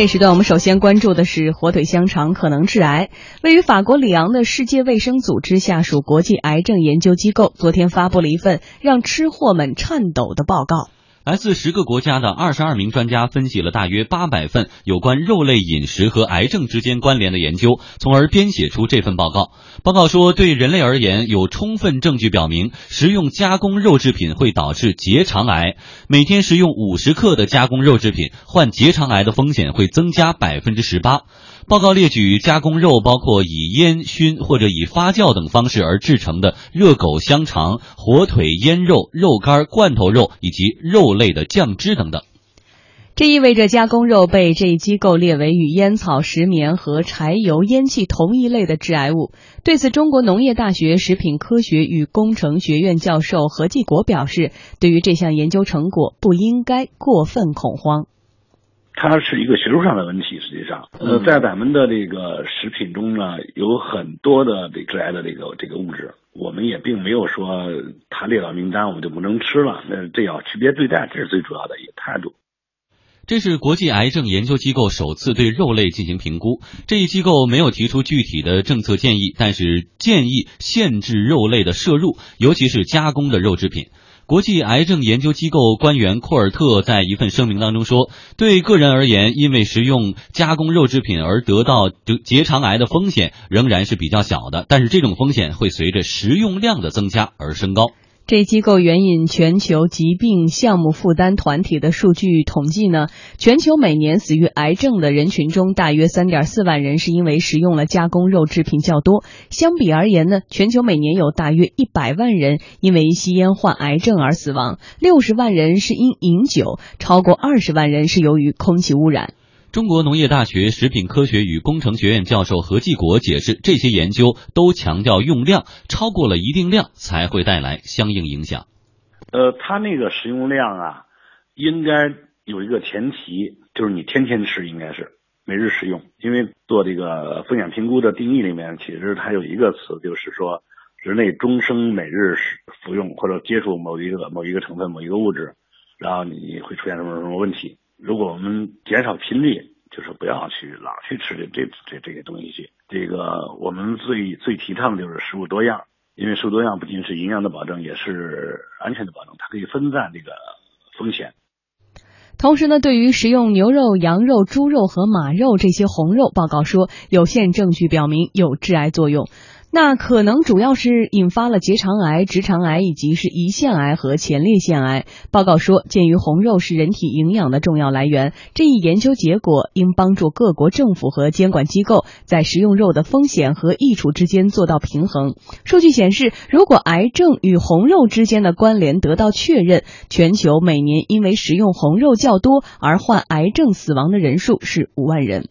这时段我们首先关注的是火腿香肠可能致癌。位于法国里昂的世界卫生组织下属国际癌症研究机构昨天发布了一份让吃货们颤抖的报告。来自十个国家的二十二名专家分析了大约八百份有关肉类饮食和癌症之间关联的研究，从而编写出这份报告。报告说，对人类而言，有充分证据表明，食用加工肉制品会导致结肠癌。每天食用五十克的加工肉制品，患结肠癌的风险会增加百分之十八。报告列举加工肉包括以烟熏或者以发酵等方式而制成的热狗、香肠、火腿、腌肉、肉干、罐头肉以及肉类的酱汁等等。这意味着加工肉被这一机构列为与烟草、石棉和柴油烟气同一类的致癌物。对此，中国农业大学食品科学与工程学院教授何继国表示，对于这项研究成果不应该过分恐慌。它是一个学术上的问题，实际上，呃，在咱们的这个食品中呢，有很多的这致癌的这个这个物质，我们也并没有说它列到名单我们就不能吃了，那这要区别对待，这是最主要的一个态度。这是国际癌症研究机构首次对肉类进行评估，这一机构没有提出具体的政策建议，但是建议限制肉类的摄入，尤其是加工的肉制品。国际癌症研究机构官员库尔特在一份声明当中说：“对个人而言，因为食用加工肉制品而得到得结肠癌的风险仍然是比较小的，但是这种风险会随着食用量的增加而升高。”这机构援引全球疾病项目负担团体的数据统计呢，全球每年死于癌症的人群中，大约三点四万人是因为食用了加工肉制品较多。相比而言呢，全球每年有大约一百万人因为吸烟患癌症而死亡，六十万人是因饮酒，超过二十万人是由于空气污染。中国农业大学食品科学与工程学院教授何继国解释，这些研究都强调用量，超过了一定量才会带来相应影响。呃，它那个食用量啊，应该有一个前提，就是你天天吃，应该是每日食用。因为做这个风险评估的定义里面，其实它有一个词，就是说人类终生每日服用或者接触某一个某一个成分、某一个物质，然后你会出现什么什么问题。如果我们减少频率，就是不要去老去吃这这这这些东西去。这个我们最最提倡的就是食物多样，因为食物多样不仅是营养的保证，也是安全的保证，它可以分散这个风险。同时呢，对于食用牛肉、羊肉、猪肉和马肉这些红肉，报告说有限证据表明有致癌作用。那可能主要是引发了结肠癌、直肠癌以及是胰腺癌和前列腺癌。报告说，鉴于红肉是人体营养的重要来源，这一研究结果应帮助各国政府和监管机构在食用肉的风险和益处之间做到平衡。数据显示，如果癌症与红肉之间的关联得到确认，全球每年因为食用红肉较多而患癌症死亡的人数是五万人。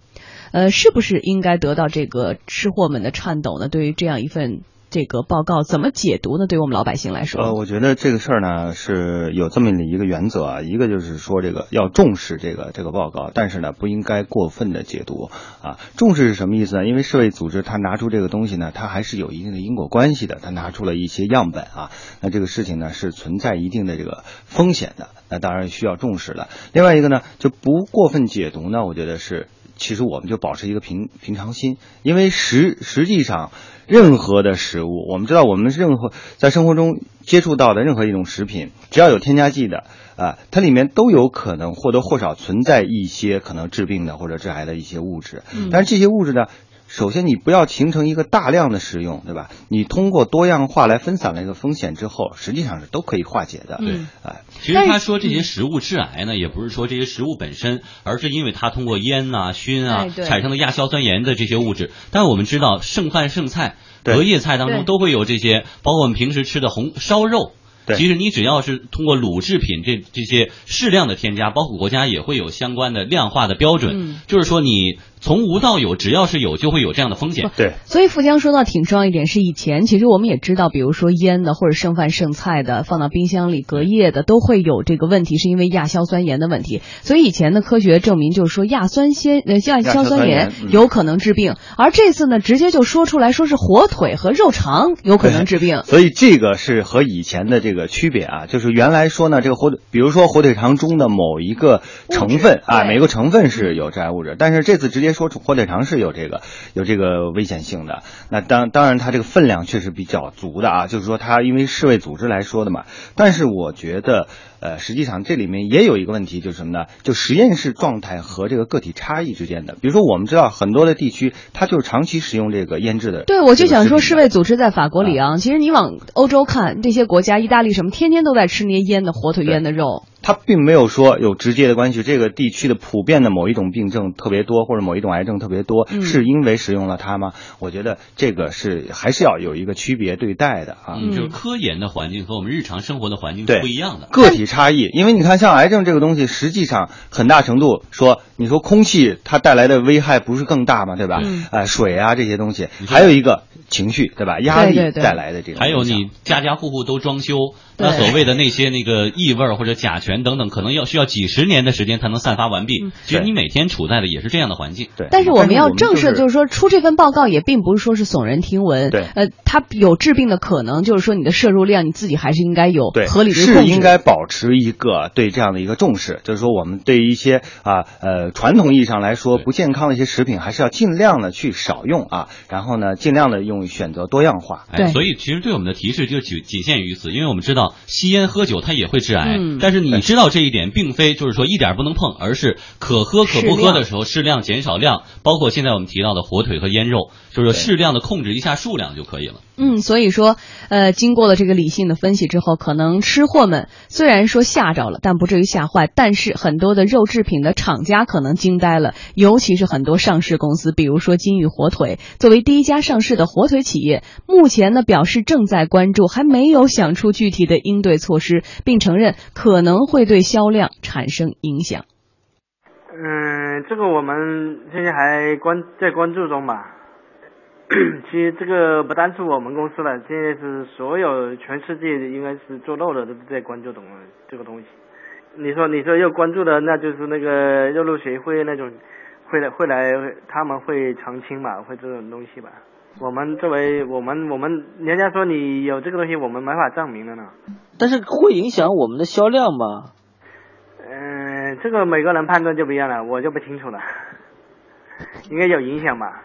呃，是不是应该得到这个吃货们的颤抖呢？对于这样这样一份这个报告，怎么解读呢？对于我们老百姓来说，呃，我觉得这个事儿呢是有这么的一个原则啊，一个就是说这个要重视这个这个报告，但是呢不应该过分的解读啊。重视是什么意思呢？因为世卫组织它拿出这个东西呢，它还是有一定的因果关系的，它拿出了一些样本啊，那这个事情呢是存在一定的这个风险的，那当然需要重视了。另外一个呢，就不过分解读呢，我觉得是。其实我们就保持一个平平常心，因为实实际上，任何的食物，我们知道我们任何在生活中接触到的任何一种食品，只要有添加剂的啊，它里面都有可能或多或少存在一些可能致病的或者致癌的一些物质。但是这些物质呢？首先，你不要形成一个大量的使用，对吧？你通过多样化来分散了一个风险之后，实际上是都可以化解的。对，哎，其实他说这些食物致癌呢，也不是说这些食物本身，而是因为它通过烟啊、熏啊产生的亚硝酸盐的这些物质。但我们知道，剩饭剩菜、隔夜菜当中都会有这些，包括我们平时吃的红烧肉。其实你只要是通过乳制品这这些适量的添加，包括国家也会有相关的量化的标准，就是说你。从无到有，只要是有，就会有这样的风险。对，所以富江说到挺重要一点是，以前其实我们也知道，比如说腌的或者剩饭剩菜的，放到冰箱里隔夜的，都会有这个问题，是因为亚硝酸盐的问题。所以以前的科学证明就是说亚酸鲜呃亚硝酸盐有可能治病，而这次呢直接就说出来说是火腿和肉肠有可能治病。所以这个是和以前的这个。个区别啊，就是原来说呢，这个火腿，比如说火腿肠中的某一个成分啊，每个成分是有致癌物质，但是这次直接说火腿肠是有这个有这个危险性的。那当当然，它这个分量确实比较足的啊，就是说它因为世卫组织来说的嘛。但是我觉得，呃，实际上这里面也有一个问题，就是什么呢？就实验室状态和这个个体差异之间的。比如说，我们知道很多的地区，它就是长期使用这个腌制的。对，我就想说，世卫组织在法国里昂，其实你往欧洲看，这些国家，意大利什么，天天都在吃那些腌的火腿、腌的肉。它并没有说有直接的关系，这个地区的普遍的某一种病症特别多，或者某一种癌症特别多，是因为使用了它吗？我觉得这个是还是要有一个区别对待的啊。就是科研的环境和我们日常生活的环境是不一样的，个体差异。因为你看，像癌症这个东西，实际上很大程度说，你说空气它带来的危害不是更大吗？对吧？呃，水啊这些东西，还有一个情绪，对吧？压力带来的这个，还有你家家户户都装修。那所谓的那些那个异味或者甲醛等等，可能要需要几十年的时间才能散发完毕。其实你每天处在的也是这样的环境。对。但是我们要正视，就是说出这份报告也并不是说是耸人听闻。对。呃，它有治病的可能，就是说你的摄入量你自己还是应该有合理的控制。是应该保持一个对这样的一个重视，就是说我们对于一些啊呃传统意义上来说不健康的一些食品，还是要尽量的去少用啊，然后呢尽量的用选择多样化。对。所以其实对我们的提示就仅仅限于此，因为我们知道吸烟喝。酒它也会致癌，但是你知道这一点，并非就是说一点不能碰，而是可喝可不喝的时候适量减少量，包括现在我们提到的火腿和腌肉，就是适量的控制一下数量就可以了。嗯，所以说，呃，经过了这个理性的分析之后，可能吃货们虽然说吓着了，但不至于吓坏。但是很多的肉制品的厂家可能惊呆了，尤其是很多上市公司，比如说金宇火腿，作为第一家上市的火腿企业，目前呢表示正在关注，还没有想出具体的应对措施，并承认可能会对销量产生影响。嗯，这个我们现在还关在关注中吧。其实这个不单是我们公司了，现在是所有全世界应该是做肉的都在关注东这个东西。你说你说要关注的，那就是那个肉肉协会那种，会来会来，他们会澄清吧，会这种东西吧。我们作为我们我们，人家说你有这个东西，我们没法证明的呢。但是会影响我们的销量吗？嗯，这个每个人判断就不一样了，我就不清楚了。应该有影响吧。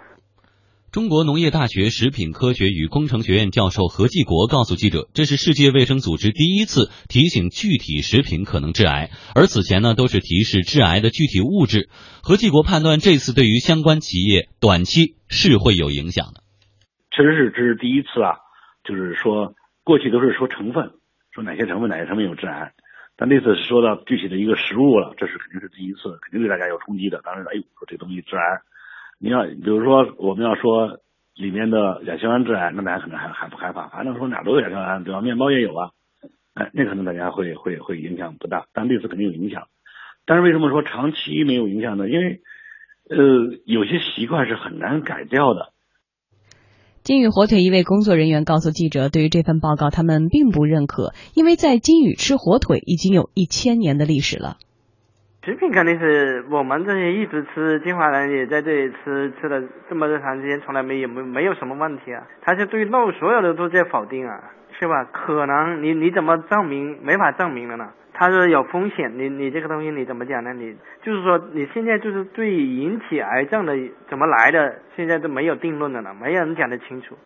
中国农业大学食品科学与工程学院教授何继国告诉记者：“这是世界卫生组织第一次提醒具体食品可能致癌，而此前呢都是提示致癌的具体物质。何继国判断这次对于相关企业短期是会有影响的。确实是这是第一次啊，就是说过去都是说成分，说哪些成分哪些成分有致癌，但这次说到具体的一个食物了，这是肯定是第一次，肯定对大家有冲击的。当时哎呦，说这东西致癌。”你要比如说，我们要说里面的亚硝胺致癌，那大家可能还还不害怕。反正说哪都有亚硝胺，对吧？面包也有啊，哎，那可能大家会会会影响不大，但对此肯定有影响。但是为什么说长期没有影响呢？因为呃，有些习惯是很难改掉的。金宇火腿一位工作人员告诉记者，对于这份报告，他们并不认可，因为在金宇吃火腿已经有一千年的历史了。食品肯定是我们这些一直吃金华人也在这里吃吃了这么长时间，从来没有没没有什么问题啊。他是对肉所有的都在否定啊，是吧？可能你你怎么证明？没法证明了呢？他说有风险，你你这个东西你怎么讲呢？你就是说你现在就是对引起癌症的怎么来的，现在都没有定论的了，没有人讲得清楚。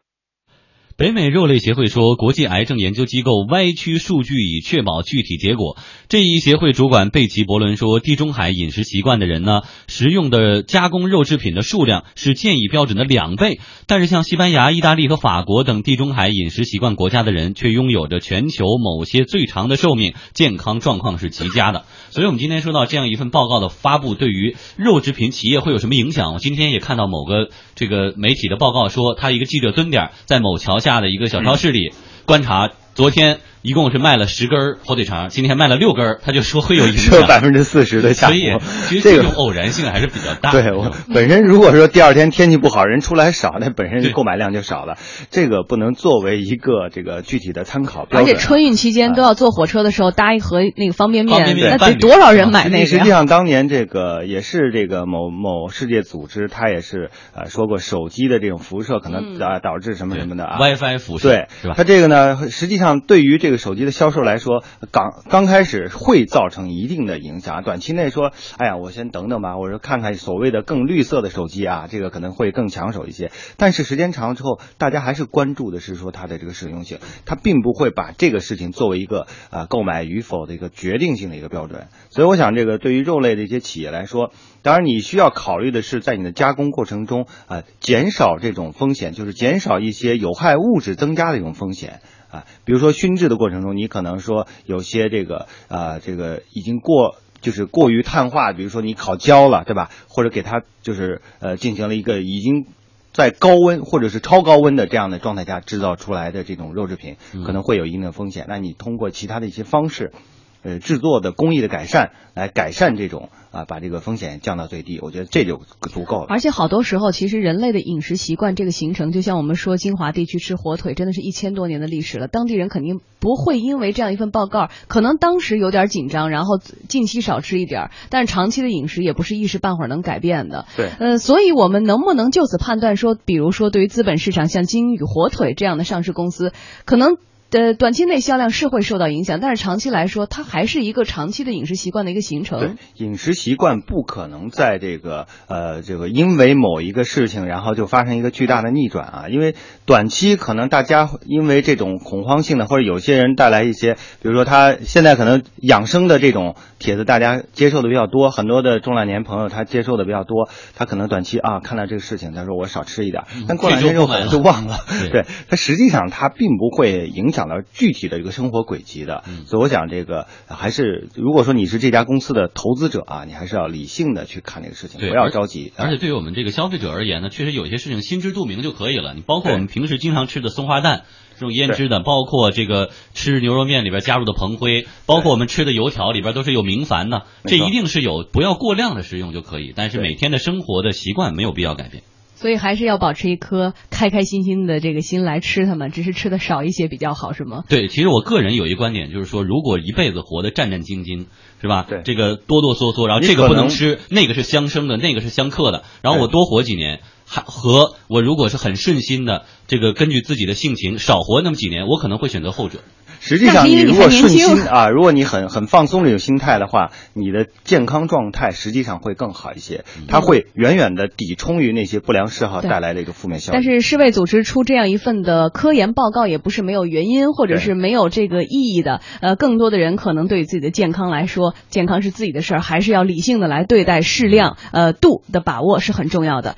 北美肉类协会说，国际癌症研究机构歪曲数据以确保具体结果。这一协会主管贝奇伯伦说，地中海饮食习惯的人呢，食用的加工肉制品的数量是建议标准的两倍。但是，像西班牙、意大利和法国等地中海饮食习惯国家的人，却拥有着全球某些最长的寿命，健康状况是极佳的。所以，我们今天说到这样一份报告的发布，对于肉制品企业会有什么影响？我今天也看到某个这个媒体的报告说，他一个记者蹲点在某桥下。下的一个小超市里观察，昨天。一共是卖了十根火腿肠，今天卖了六根，他就说会有影响，百分之四十的下所以其实这种偶然性还是比较大。对我本身如果说第二天天气不好，人出来少，那 本身购买量就少了。这个不能作为一个这个具体的参考标准。而且春运期间都要坐火车的时候搭一盒那个方便面，那得多少人买那个？实际上当年这个也是这个某某世界组织，他也是呃说过手机的这种辐射可能啊导致什么什么的啊，WiFi 辐射对是吧？它这个呢，实际上对于这。这个手机的销售来说，刚刚开始会造成一定的影响。短期内说，哎呀，我先等等吧，我说看看所谓的更绿色的手机啊，这个可能会更抢手一些。但是时间长了之后，大家还是关注的是说它的这个实用性，它并不会把这个事情作为一个啊购买与否的一个决定性的一个标准。所以我想，这个对于肉类的一些企业来说，当然你需要考虑的是在你的加工过程中啊减少这种风险，就是减少一些有害物质增加的一种风险。啊，比如说熏制的过程中，你可能说有些这个啊，这个已经过就是过于碳化，比如说你烤焦了，对吧？或者给它就是呃进行了一个已经在高温或者是超高温的这样的状态下制造出来的这种肉制品，可能会有一定的风险。那你通过其他的一些方式。呃，制作的工艺的改善，来改善这种啊，把这个风险降到最低，我觉得这就足够了。而且好多时候，其实人类的饮食习惯这个形成，就像我们说金华地区吃火腿，真的是一千多年的历史了。当地人肯定不会因为这样一份报告，可能当时有点紧张，然后近期少吃一点，但是长期的饮食也不是一时半会儿能改变的。对，呃，所以我们能不能就此判断说，比如说对于资本市场像金宇火腿这样的上市公司，可能？的短期内销量是会受到影响，但是长期来说，它还是一个长期的饮食习惯的一个形成。对，饮食习惯不可能在这个呃这个因为某一个事情，然后就发生一个巨大的逆转啊。因为短期可能大家因为这种恐慌性的，或者有些人带来一些，比如说他现在可能养生的这种帖子，大家接受的比较多，很多的中老年朋友他接受的比较多，他可能短期啊看到这个事情，他说我少吃一点，但过两天之后就忘了。对，他实际上他并不会影响。讲到具体的一个生活轨迹的，所以我想这个还是，如果说你是这家公司的投资者啊，你还是要理性的去看这个事情，不要着急。而且对于我们这个消费者而言呢，确实有些事情心知肚明就可以了。你包括我们平时经常吃的松花蛋这种腌制的，包括这个吃牛肉面里边加入的蓬灰，包括我们吃的油条里边都是有明矾的，这一定是有，不要过量的食用就可以。但是每天的生活的习惯没有必要改变。所以还是要保持一颗开开心心的这个心来吃它们，只是吃的少一些比较好，是吗？对，其实我个人有一观点，就是说，如果一辈子活得战战兢兢，是吧？对，这个哆哆嗦嗦，然后这个不能吃，那个是相生的，那个是相克的，然后我多活几年，还和我如果是很顺心的，这个根据自己的性情少活那么几年，我可能会选择后者。实际上，你如果顺心啊，如果你很很放松这种心态的话，你的健康状态实际上会更好一些。它会远远的抵冲于那些不良嗜好带来的一个负面效果。但是世卫组织出这样一份的科研报告也不是没有原因，或者是没有这个意义的。呃，更多的人可能对自己的健康来说，健康是自己的事儿，还是要理性的来对待，适量呃度的把握是很重要的。